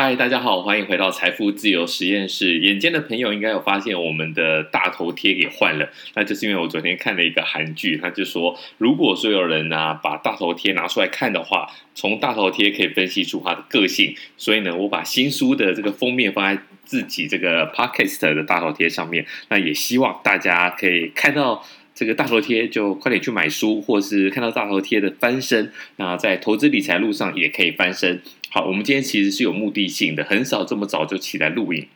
嗨，大家好，欢迎回到财富自由实验室。眼尖的朋友应该有发现，我们的大头贴给换了，那就是因为我昨天看了一个韩剧，他就说，如果所有人呢、把大头贴拿出来看的话，从大头贴可以分析出他的个性。所以呢，我把新书的这个封面放在自己这个 Podcast 的大头贴上面，那也希望大家可以看到这个大头贴，就快点去买书，或是看到大头贴的翻身，那在投资理财路上也可以翻身。好，我们今天其实是有目的性的，很少这么早就起来录影。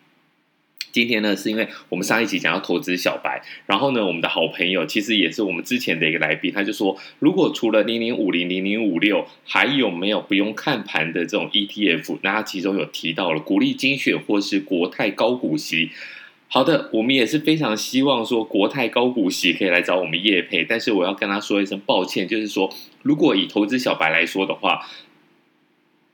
今天呢，是因为我们上一集讲到投资小白，然后呢，我们的好朋友其实也是我们之前的一个来宾，他就说，如果除了零零五零、零零五六，还有没有不用看盘的这种 ETF？那他其中有提到了股利精选或是国泰高股息。好的，我们也是非常希望说国泰高股息可以来找我们业配，但是我要跟他说一声抱歉，就是说，如果以投资小白来说的话。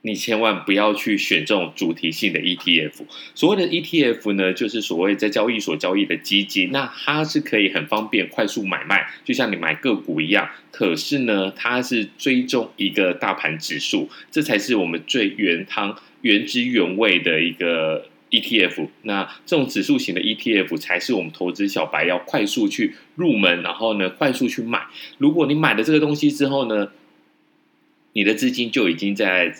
你千万不要去选这种主题性的 ETF。所谓的 ETF 呢，就是所谓在交易所交易的基金，那它是可以很方便、快速买卖，就像你买个股一样。可是呢，它是追踪一个大盘指数，这才是我们最原汤、原汁原味的一个 ETF。那这种指数型的 ETF 才是我们投资小白要快速去入门，然后呢，快速去买。如果你买了这个东西之后呢，你的资金就已经在。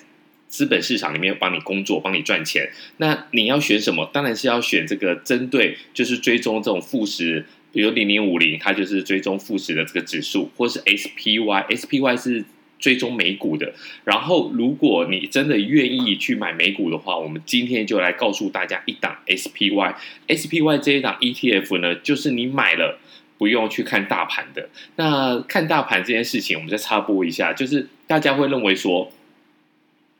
资本市场里面帮你工作，帮你赚钱。那你要选什么？当然是要选这个针对，就是追踪这种富时，比如零零五零，它就是追踪富时的这个指数，或是 SPY，SPY 是追踪美股的。然后，如果你真的愿意去买美股的话，我们今天就来告诉大家一档 SPY。SPY 这一档 ETF 呢，就是你买了不用去看大盘的。那看大盘这件事情，我们再插播一下，就是大家会认为说。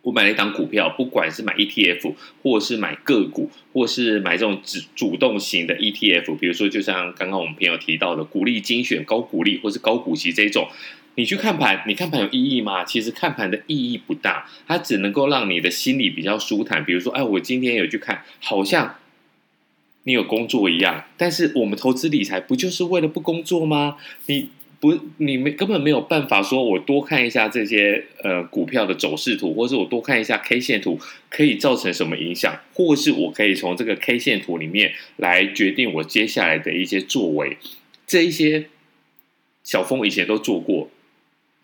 我买了一档股票，不管是买 ETF，或是买个股，或是买这种主主动型的 ETF，比如说就像刚刚我们朋友提到的股利精选、高股利或是高股息这种，你去看盘，你看盘有意义吗？其实看盘的意义不大，它只能够让你的心里比较舒坦。比如说，哎，我今天有去看，好像你有工作一样。但是我们投资理财不就是为了不工作吗？你。不，你没根本没有办法说，我多看一下这些呃股票的走势图，或是我多看一下 K 线图，可以造成什么影响，或是我可以从这个 K 线图里面来决定我接下来的一些作为。这一些小峰以前都做过，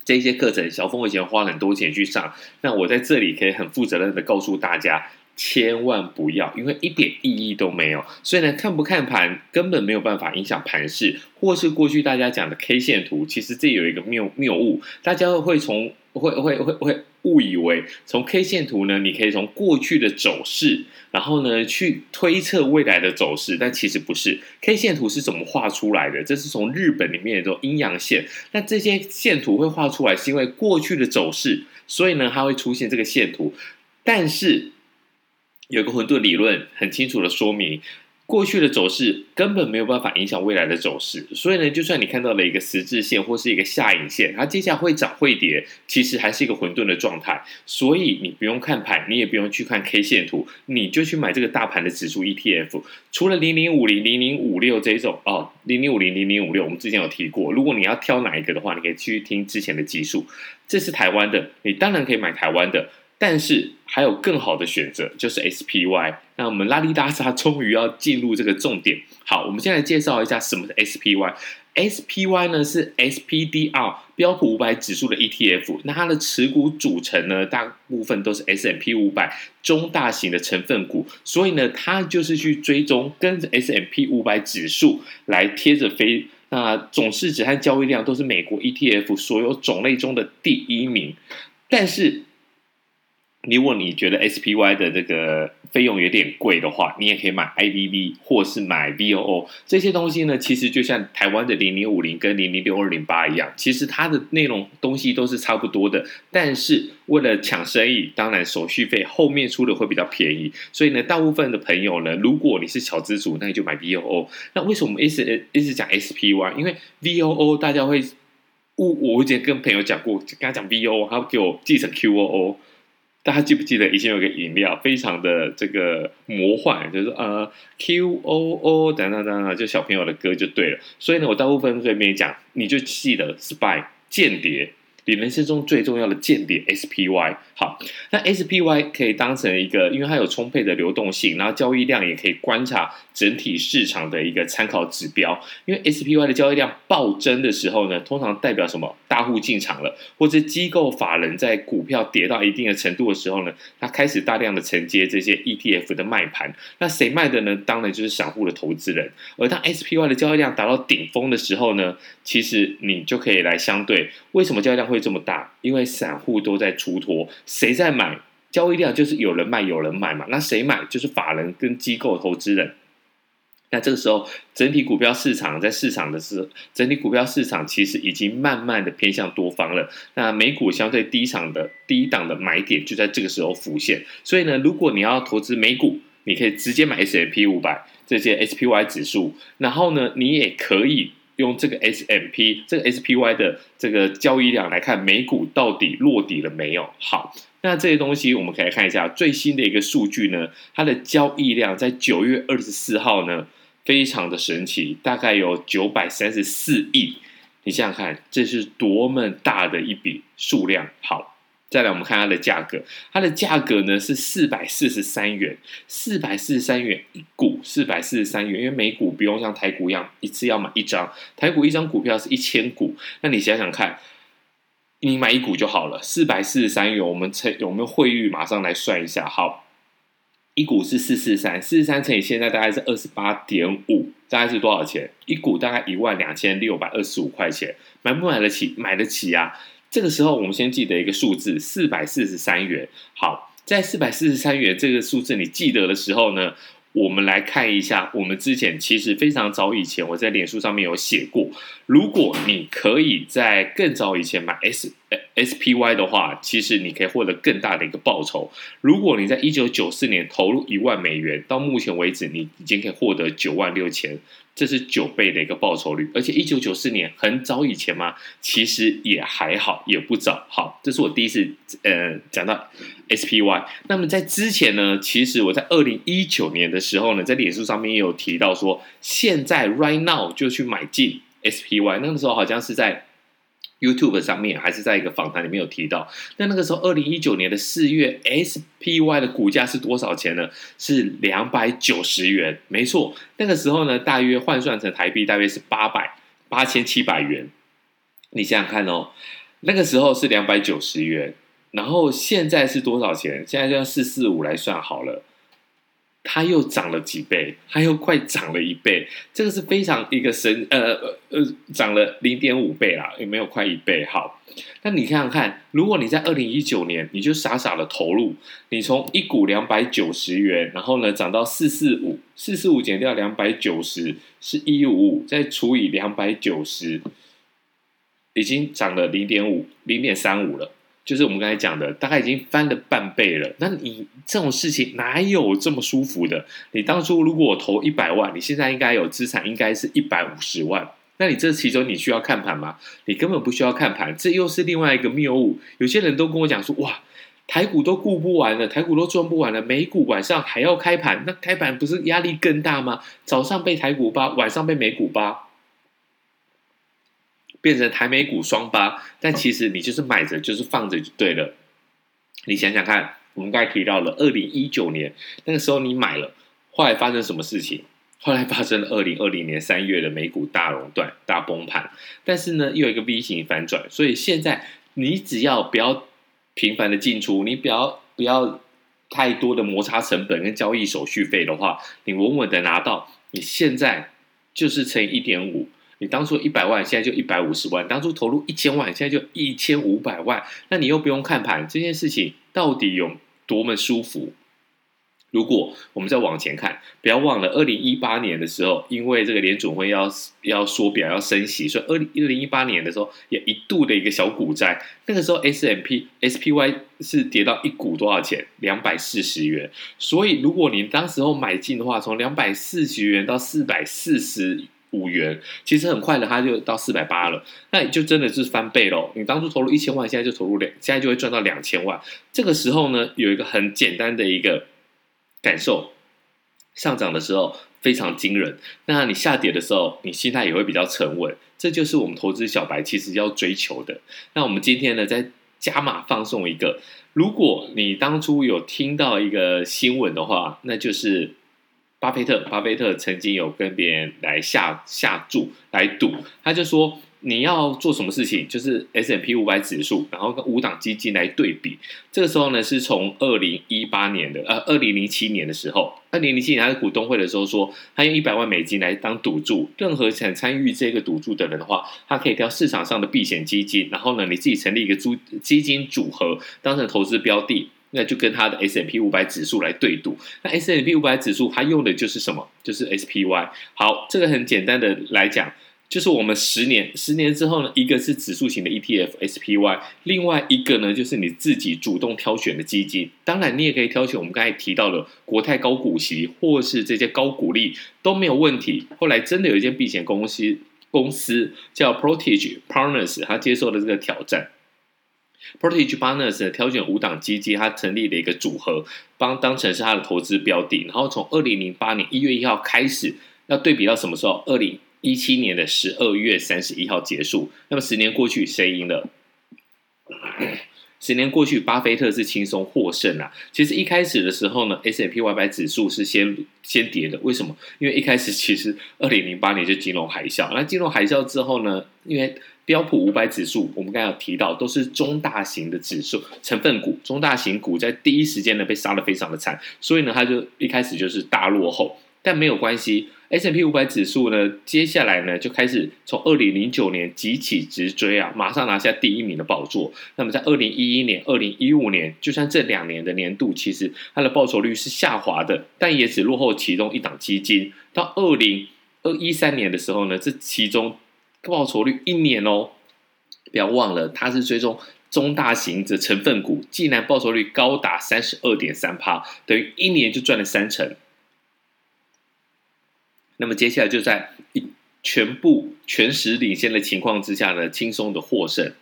这些课程小峰以前花很多钱去上，那我在这里可以很负责任的告诉大家。千万不要，因为一点意义都没有。所以呢，看不看盘根本没有办法影响盘势，或是过去大家讲的 K 线图，其实这有一个谬谬误，大家会从会会会会误以为从 K 线图呢，你可以从过去的走势，然后呢去推测未来的走势，但其实不是。K 线图是怎么画出来的？这是从日本里面的阴阳线。那这些线图会画出来，是因为过去的走势，所以呢，它会出现这个线图，但是。有个混沌理论很清楚的说明，过去的走势根本没有办法影响未来的走势，所以呢，就算你看到了一个十字线或是一个下影线，它接下来会涨会跌，其实还是一个混沌的状态。所以你不用看盘，你也不用去看 K 线图，你就去买这个大盘的指数 ETF。除了零零五零、零零五六这一种哦，零零五零、零零五六，我们之前有提过。如果你要挑哪一个的话，你可以去听之前的集数。这是台湾的，你当然可以买台湾的。但是还有更好的选择，就是 SPY。那我们拉里拉杂终于要进入这个重点。好，我们先来介绍一下什么是 SPY。SPY 呢是 SPDR 标普五百指数的 ETF。那它的持股组成呢，大部分都是 S&P 五百中大型的成分股。所以呢，它就是去追踪跟着 S&P 五百指数来贴着飞。那总市值和交易量都是美国 ETF 所有种类中的第一名。但是如果你觉得 SPY 的这个费用有点贵的话，你也可以买 IVV 或是买 VOO 这些东西呢。其实就像台湾的零零五零跟零零六二零八一样，其实它的内容东西都是差不多的。但是为了抢生意，当然手续费后面出的会比较便宜。所以呢，大部分的朋友呢，如果你是小资主，那你就买 VOO。那为什么一直一直讲 SPY？因为 VOO 大家会，我我以前跟朋友讲过，跟他讲 VOO，他会给我记成 QOO。大家记不记得以前有个饮料，非常的这个魔幻，就是呃 Q O O 等等等等，就小朋友的歌就对了。所以呢，我大部分会跟别人讲，你就记得 Spy 间谍你人生中最重要的间谍 SPY。好，那 SPY 可以当成一个，因为它有充沛的流动性，然后交易量也可以观察整体市场的一个参考指标。因为 SPY 的交易量暴增的时候呢，通常代表什么？大户进场了，或者机构法人在股票跌到一定的程度的时候呢，他开始大量的承接这些 ETF 的卖盘。那谁卖的呢？当然就是散户的投资人。而当 SPY 的交易量达到顶峰的时候呢，其实你就可以来相对，为什么交易量会会这么大？因为散户都在出脱，谁在买？交易量就是有人卖有人买嘛。那谁买？就是法人跟机构投资人。那这个时候，整体股票市场在市场的是整体股票市场其实已经慢慢的偏向多方了。那美股相对低场的低档的买点就在这个时候浮现。所以呢，如果你要投资美股，你可以直接买 S&P 五百这些 SPY 指数，然后呢，你也可以用这个 S M P 这个 SPY 的这个交易量来看美股到底落底了没有。好，那这些东西我们可以看一下最新的一个数据呢，它的交易量在九月二十四号呢。非常的神奇，大概有九百三十四亿，你想想看，这是多么大的一笔数量。好，再来我们看它的价格，它的价格呢是四百四十三元，四百四十三元一股，四百四十三元，因为美股不用像台股一样一次要买一张，台股一张股票是一千股，那你想想看，你买一股就好了，四百四十三元，我们乘我们汇率，马上来算一下，好。一股是四四三，四四三乘以现在大概是二十八点五，大概是多少钱？一股大概一万两千六百二十五块钱，买不买得起？买得起啊！这个时候我们先记得一个数字，四百四十三元。好，在四百四十三元这个数字你记得的时候呢，我们来看一下，我们之前其实非常早以前我在脸书上面有写过，如果你可以在更早以前买 S。SPY 的话，其实你可以获得更大的一个报酬。如果你在一九九四年投入一万美元，到目前为止你已经可以获得九万六千，这是九倍的一个报酬率。而且一九九四年很早以前嘛，其实也还好，也不早。好，这是我第一次呃讲到 SPY。那么在之前呢，其实我在二零一九年的时候呢，在脸书上面也有提到说，现在 right now 就去买进 SPY。那个时候好像是在。YouTube 上面还是在一个访谈里面有提到，那那个时候二零一九年的四月，SPY 的股价是多少钱呢？是两百九十元，没错，那个时候呢，大约换算成台币大约是八百八千七百元。你想想看哦，那个时候是两百九十元，然后现在是多少钱？现在就用四四五来算好了。它又涨了几倍，它又快涨了一倍，这个是非常一个神，呃呃，涨了零点五倍啦，有没有快一倍？好，那你看看，如果你在二零一九年，你就傻傻的投入，你从一股两百九十元，然后呢涨到四四五，四四五减掉两百九十是一五五，再除以两百九十，已经涨了零点五，零点三五了。就是我们刚才讲的，大概已经翻了半倍了。那你这种事情哪有这么舒服的？你当初如果我投一百万，你现在应该有资产，应该是一百五十万。那你这其中你需要看盘吗？你根本不需要看盘，这又是另外一个谬误。有些人都跟我讲说，哇，台股都顾不完了，台股都赚不完了，美股晚上还要开盘，那开盘不是压力更大吗？早上被台股扒，晚上被美股扒。变成台美股双八，但其实你就是买着，就是放着就对了。你想想看，我们刚才提到了二零一九年那个时候你买了，后来发生什么事情？后来发生了二零二零年三月的美股大熔断、大崩盘，但是呢又有一个 V 型反转，所以现在你只要不要频繁的进出，你不要不要太多的摩擦成本跟交易手续费的话，你稳稳的拿到，你现在就是乘以一点五。你当初一百万，现在就一百五十万；当初投入一千万，现在就一千五百万。那你又不用看盘，这件事情到底有多么舒服？如果我们再往前看，不要忘了二零一八年的时候，因为这个联准会要要缩表要升息，所以二零二零一八年的时候也一度的一个小股灾。那个时候 S M P SPY 是跌到一股多少钱？两百四十元。所以如果你当时候买进的话，从两百四十元到四百四十。五元，其实很快的，它就到四百八了，那你就真的是翻倍喽。你当初投入一千万，现在就投入两，现在就会赚到两千万。这个时候呢，有一个很简单的一个感受，上涨的时候非常惊人。那你下跌的时候，你心态也会比较沉稳。这就是我们投资小白其实要追求的。那我们今天呢，再加码放送一个，如果你当初有听到一个新闻的话，那就是巴菲特。巴菲特曾经有跟别人来下下注来赌，他就说。你要做什么事情？就是 S&P 五百指数，然后跟五档基金来对比。这个时候呢，是从二零一八年的呃二零零七年的时候，二零零七年他在股东会的时候说，他用一百万美金来当赌注，任何想参与这个赌注的人的话，他可以挑市场上的避险基金，然后呢，你自己成立一个租基金组合，当成投资标的，那就跟他的 S&P 五百指数来对赌。那 S&P 五百指数它用的就是什么？就是 SPY。好，这个很简单的来讲。就是我们十年，十年之后呢，一个是指数型的 ETF SPY，另外一个呢就是你自己主动挑选的基金。当然，你也可以挑选我们刚才提到的国泰高股息，或是这些高股利都没有问题。后来真的有一间避险公司，公司叫 Portage Partners，他接受了这个挑战。Portage Partners 挑选五档基金，它成立了一个组合，帮当成是它的投资标的。然后从二零零八年一月一号开始，要对比到什么时候？二零。一七年的十二月三十一号结束，那么十年过去，谁赢了？十年过去，巴菲特是轻松获胜啊！其实一开始的时候呢，S&P 五百指数是先先跌的，为什么？因为一开始其实二零零八年就金融海啸，那金融海啸之后呢，因为标普五百指数，我们刚才有提到，都是中大型的指数成分股，中大型股在第一时间呢被杀得非常的惨，所以呢，它就一开始就是大落后，但没有关系。，S M P 五百指数呢，接下来呢就开始从二零零九年急起直追啊，马上拿下第一名的宝座。那么在二零一一年、二零一五年，就算这两年的年度，其实它的报酬率是下滑的，但也只落后其中一档基金。到二零二一三年的时候呢，这其中报酬率一年哦，不要忘了，它是追踪中大型的成分股，竟然报酬率高达三十二点三趴，等于一年就赚了三成。那么接下来就在一全部全时领先的情况之下呢，轻松的获胜。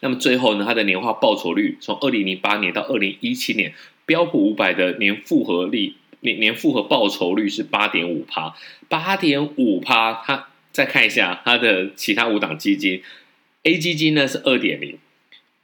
那么最后呢，它的年化报酬率从二零零八年到二零一七年，标普五百的年复合率年年复合报酬率是八点五趴，八点五趴。它再看一下它的其他五档基金，A 基金呢是二点零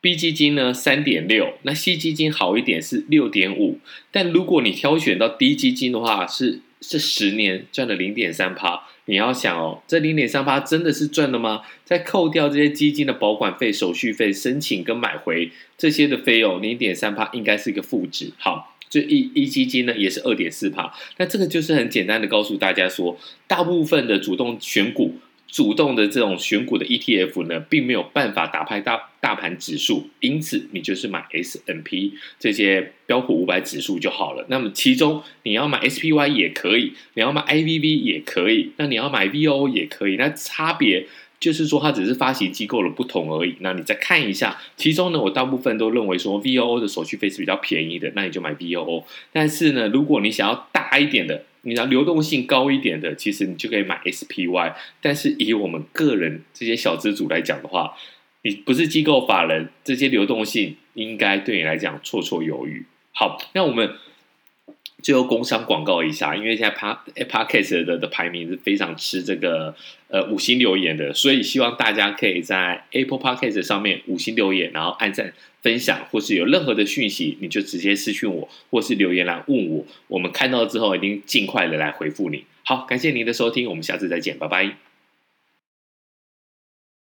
，B 基金呢三点六，那 C 基金好一点是六点五，但如果你挑选到 D 基金的话是。这十年赚了零点三趴，你要想哦，这零点三趴真的是赚的吗？再扣掉这些基金的保管费、手续费、申请跟买回这些的费用，零点三趴应该是一个负值。好，这一一基金呢也是二点四趴，那这个就是很简单的告诉大家说，大部分的主动选股。主动的这种选股的 ETF 呢，并没有办法打败大大盘指数，因此你就是买 S&P 这些标普五百指数就好了。那么其中你要买 SPY 也可以，你要买 IVV 也可以，那你要买 VO 也可以。那差别就是说它只是发行机构的不同而已。那你再看一下，其中呢，我大部分都认为说 VOO 的手续费是比较便宜的，那你就买 VOO。但是呢，如果你想要大一点的，你要流动性高一点的，其实你就可以买 SPY。但是以我们个人这些小资主来讲的话，你不是机构法人，这些流动性应该对你来讲绰绰有余。好，那我们。最后工商广告一下，因为现在 Podcast 的的排名是非常吃这个呃五星留言的，所以希望大家可以在 Apple Podcast 上面五星留言，然后按赞、分享，或是有任何的讯息，你就直接私讯我，或是留言来问我，我们看到之后一定尽快的来回复你。好，感谢您的收听，我们下次再见，拜拜。